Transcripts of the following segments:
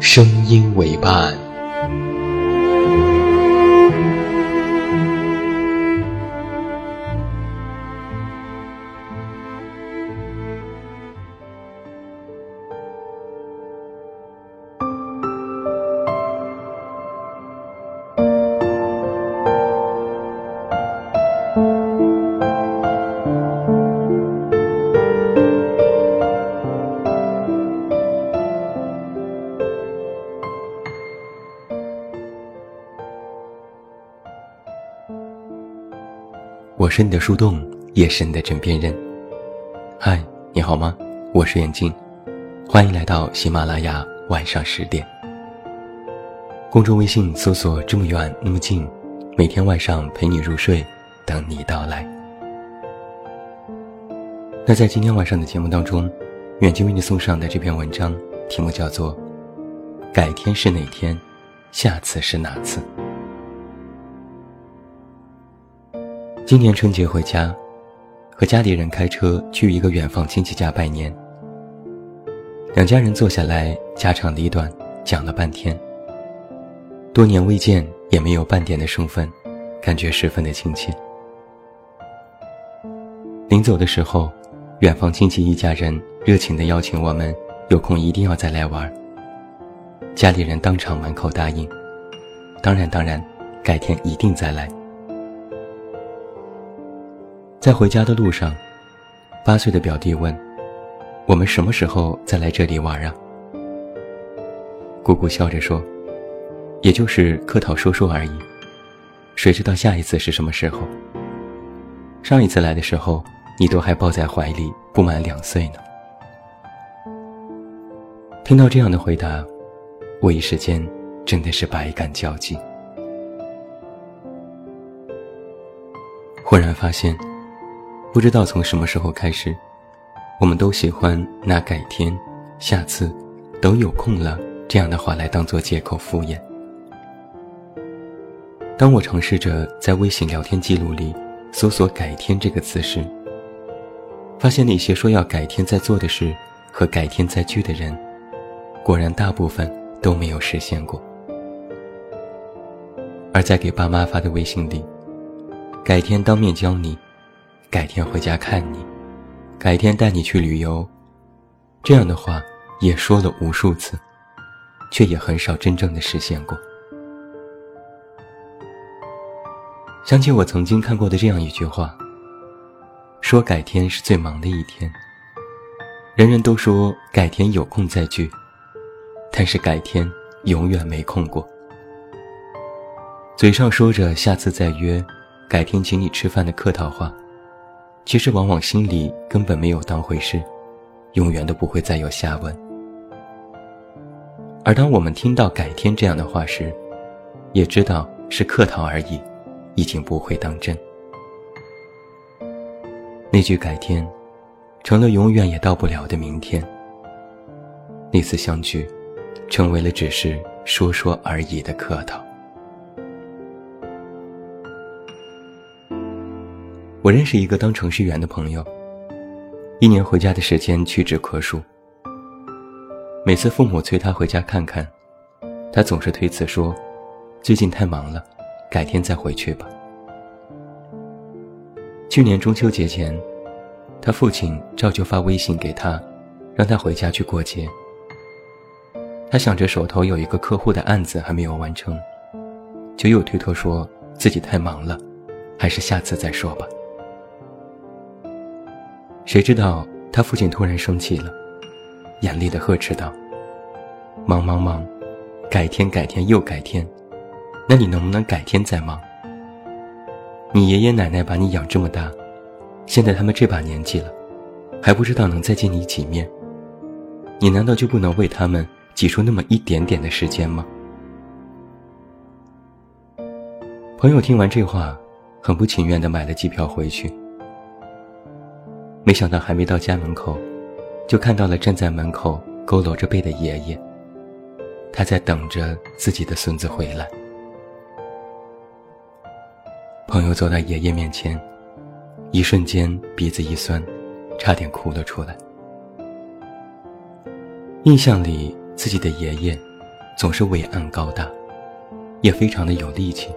声音为伴。我是你的树洞，也是你的枕边人。嗨，你好吗？我是远近，欢迎来到喜马拉雅晚上十点。公众微信搜索“这么远那么近”，每天晚上陪你入睡，等你到来。那在今天晚上的节目当中，远近为你送上的这篇文章题目叫做《改天是哪天，下次是哪次》。今年春节回家，和家里人开车去一个远房亲戚家拜年。两家人坐下来，家长里短讲了半天。多年未见，也没有半点的生分，感觉十分的亲切。临走的时候，远房亲戚一家人热情地邀请我们，有空一定要再来玩。家里人当场满口答应，当然当然，改天一定再来。在回家的路上，八岁的表弟问：“我们什么时候再来这里玩啊？”姑姑笑着说：“也就是客套说说而已，谁知道下一次是什么时候？上一次来的时候，你都还抱在怀里，不满两岁呢。”听到这样的回答，我一时间真的是百感交集，忽然发现。不知道从什么时候开始，我们都喜欢拿“改天”“下次”“等有空了”这样的话来当做借口敷衍。当我尝试着在微信聊天记录里搜索“改天”这个词时，发现那些说要改天再做的事和改天再聚的人，果然大部分都没有实现过。而在给爸妈发的微信里，“改天当面教你”。改天回家看你，改天带你去旅游，这样的话也说了无数次，却也很少真正的实现过。想起我曾经看过的这样一句话：说改天是最忙的一天，人人都说改天有空再聚，但是改天永远没空过。嘴上说着下次再约，改天请你吃饭的客套话。其实往往心里根本没有当回事，永远都不会再有下文。而当我们听到“改天”这样的话时，也知道是客套而已，已经不会当真。那句“改天”，成了永远也到不了的明天。那次相聚，成为了只是说说而已的客套。我认识一个当程序员的朋友，一年回家的时间屈指可数。每次父母催他回家看看，他总是推辞说：“最近太忙了，改天再回去吧。”去年中秋节前，他父亲照旧发微信给他，让他回家去过节。他想着手头有一个客户的案子还没有完成，就又推脱说自己太忙了，还是下次再说吧。谁知道他父亲突然生气了，严厉的呵斥道：“忙忙忙，改天改天又改天，那你能不能改天再忙？你爷爷奶奶把你养这么大，现在他们这把年纪了，还不知道能再见你几面，你难道就不能为他们？”挤出那么一点点的时间吗？朋友听完这话，很不情愿的买了机票回去。没想到还没到家门口，就看到了站在门口佝偻着背的爷爷。他在等着自己的孙子回来。朋友走到爷爷面前，一瞬间鼻子一酸，差点哭了出来。印象里。自己的爷爷总是伟岸高大，也非常的有力气。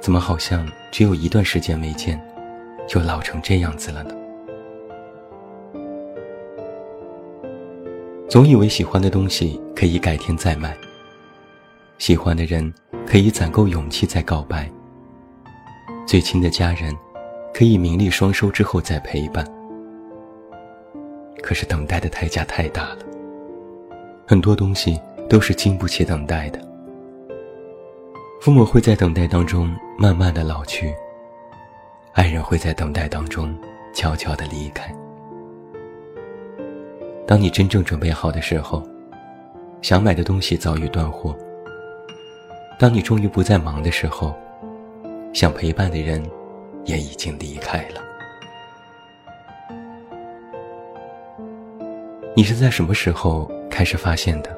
怎么好像只有一段时间没见，就老成这样子了呢？总以为喜欢的东西可以改天再买，喜欢的人可以攒够勇气再告白，最亲的家人可以名利双收之后再陪伴。可是等待的代价太大了。很多东西都是经不起等待的。父母会在等待当中慢慢的老去，爱人会在等待当中悄悄的离开。当你真正准备好的时候，想买的东西早已断货。当你终于不再忙的时候，想陪伴的人也已经离开了。你是在什么时候？开始发现的，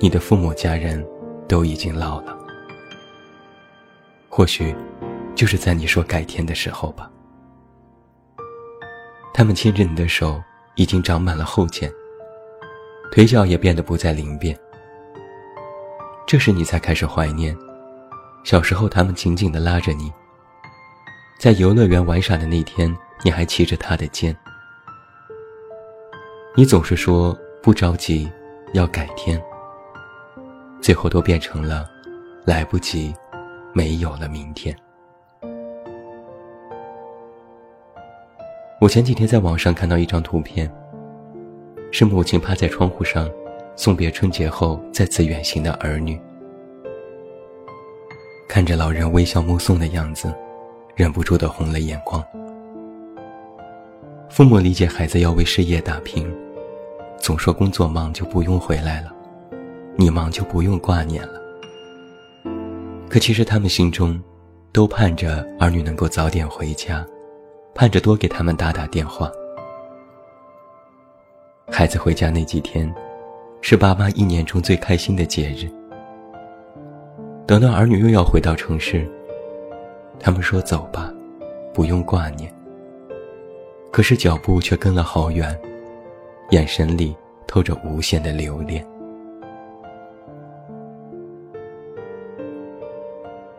你的父母家人都已经老了。或许，就是在你说改天的时候吧。他们牵着你的手，已经长满了后茧，腿脚也变得不再灵便。这时你才开始怀念，小时候他们紧紧地拉着你，在游乐园玩耍的那天，你还骑着他的肩。你总是说。不着急，要改天。最后都变成了来不及，没有了明天。我前几天在网上看到一张图片，是母亲趴在窗户上，送别春节后再次远行的儿女。看着老人微笑目送的样子，忍不住的红了眼眶。父母理解孩子要为事业打拼。总说工作忙就不用回来了，你忙就不用挂念了。可其实他们心中，都盼着儿女能够早点回家，盼着多给他们打打电话。孩子回家那几天，是爸妈一年中最开心的节日。等到儿女又要回到城市，他们说走吧，不用挂念。可是脚步却跟了好远。眼神里透着无限的留恋。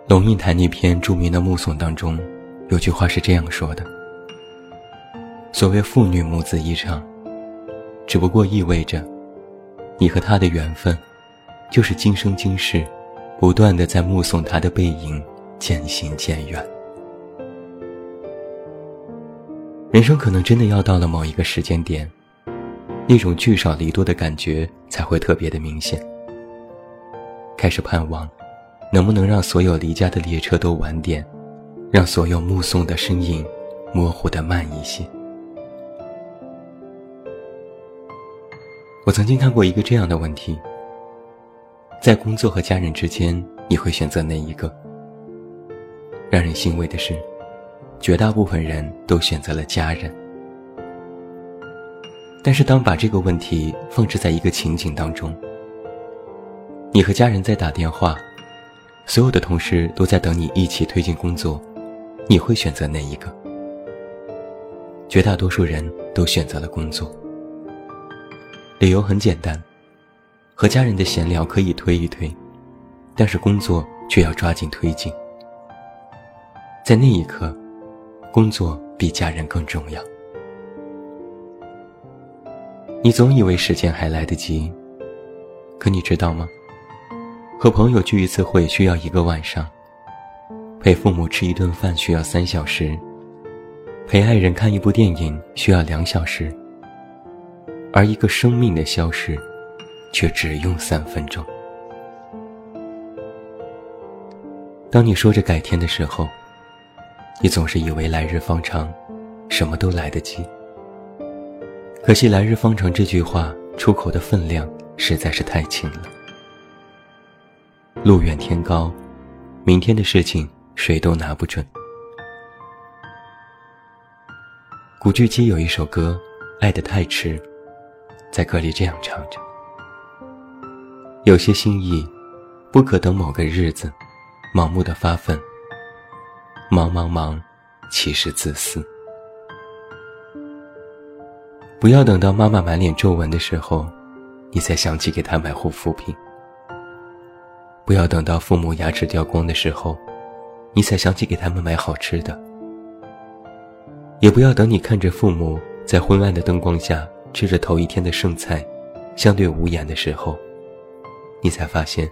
龙应台那篇著名的《目送》当中，有句话是这样说的：“所谓父女母子一场，只不过意味着，你和他的缘分，就是今生今世，不断的在目送他的背影渐行渐远。人生可能真的要到了某一个时间点。”那种聚少离多的感觉才会特别的明显。开始盼望，能不能让所有离家的列车都晚点，让所有目送的身影模糊的慢一些。我曾经看过一个这样的问题：在工作和家人之间，你会选择哪一个？让人欣慰的是，绝大部分人都选择了家人。但是，当把这个问题放置在一个情景当中，你和家人在打电话，所有的同事都在等你一起推进工作，你会选择哪一个？绝大多数人都选择了工作，理由很简单，和家人的闲聊可以推一推，但是工作却要抓紧推进。在那一刻，工作比家人更重要。你总以为时间还来得及，可你知道吗？和朋友聚一次会需要一个晚上，陪父母吃一顿饭需要三小时，陪爱人看一部电影需要两小时，而一个生命的消逝，却只用三分钟。当你说着改天的时候，你总是以为来日方长，什么都来得及。可惜“来日方长”这句话出口的分量实在是太轻了。路远天高，明天的事情谁都拿不准。古巨基有一首歌《爱得太迟》，在歌里这样唱着：“有些心意，不可等某个日子。”盲目的发奋，忙忙忙，其实自私。不要等到妈妈满脸皱纹的时候，你才想起给她买护肤品；不要等到父母牙齿掉光的时候，你才想起给他们买好吃的；也不要等你看着父母在昏暗的灯光下吃着头一天的剩菜，相对无言的时候，你才发现。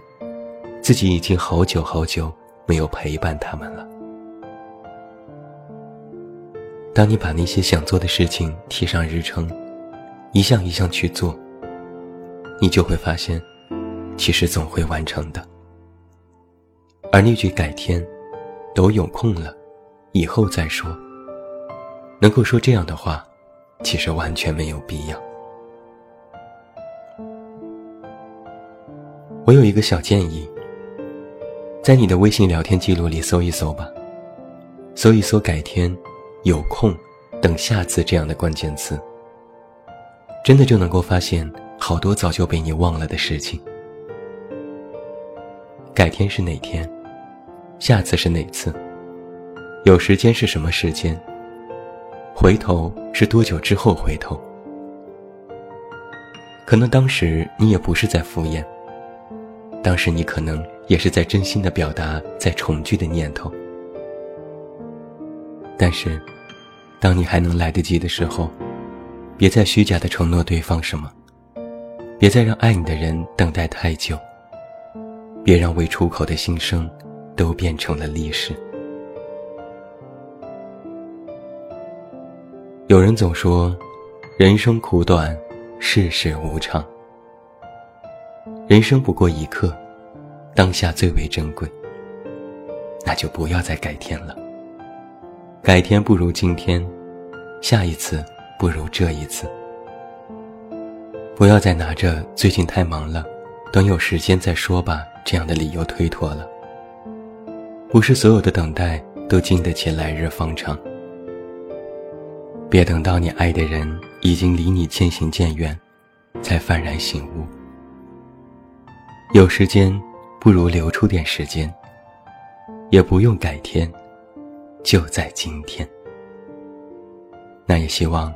自己已经好久好久没有陪伴他们了。当你把那些想做的事情贴上日程，一项一项去做，你就会发现，其实总会完成的。而那句“改天”，都有空了，以后再说。能够说这样的话，其实完全没有必要。我有一个小建议。在你的微信聊天记录里搜一搜吧，搜一搜“改天”“有空”等“下次”这样的关键词，真的就能够发现好多早就被你忘了的事情。改天是哪天？下次是哪次？有时间是什么时间？回头是多久之后回头？可能当时你也不是在敷衍，当时你可能。也是在真心的表达在重聚的念头，但是，当你还能来得及的时候，别再虚假的承诺对方什么，别再让爱你的人等待太久，别让未出口的心声都变成了历史。人总说，人生苦短，世事无常，人生不过一刻。当下最为珍贵，那就不要再改天了。改天不如今天，下一次不如这一次。不要再拿着最近太忙了，等有时间再说吧这样的理由推脱了。不是所有的等待都经得起来日方长。别等到你爱的人已经离你渐行渐远，才幡然醒悟。有时间。不如留出点时间，也不用改天，就在今天。那也希望，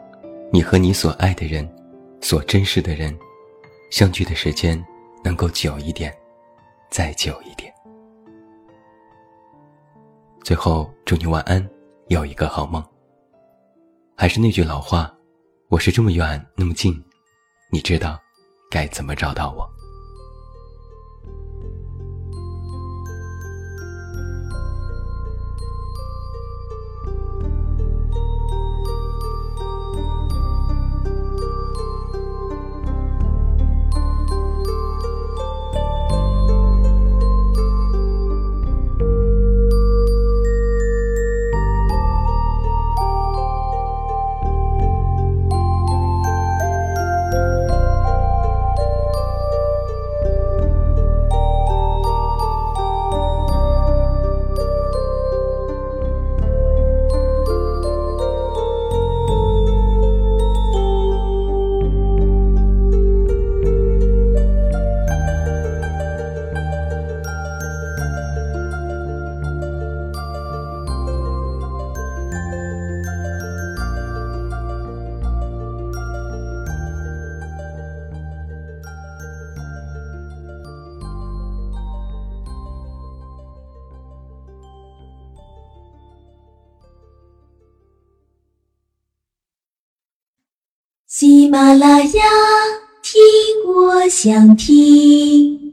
你和你所爱的人，所珍视的人，相聚的时间能够久一点，再久一点。最后，祝你晚安，有一个好梦。还是那句老话，我是这么远那么近，你知道该怎么找到我。马拉雅，听我。想听。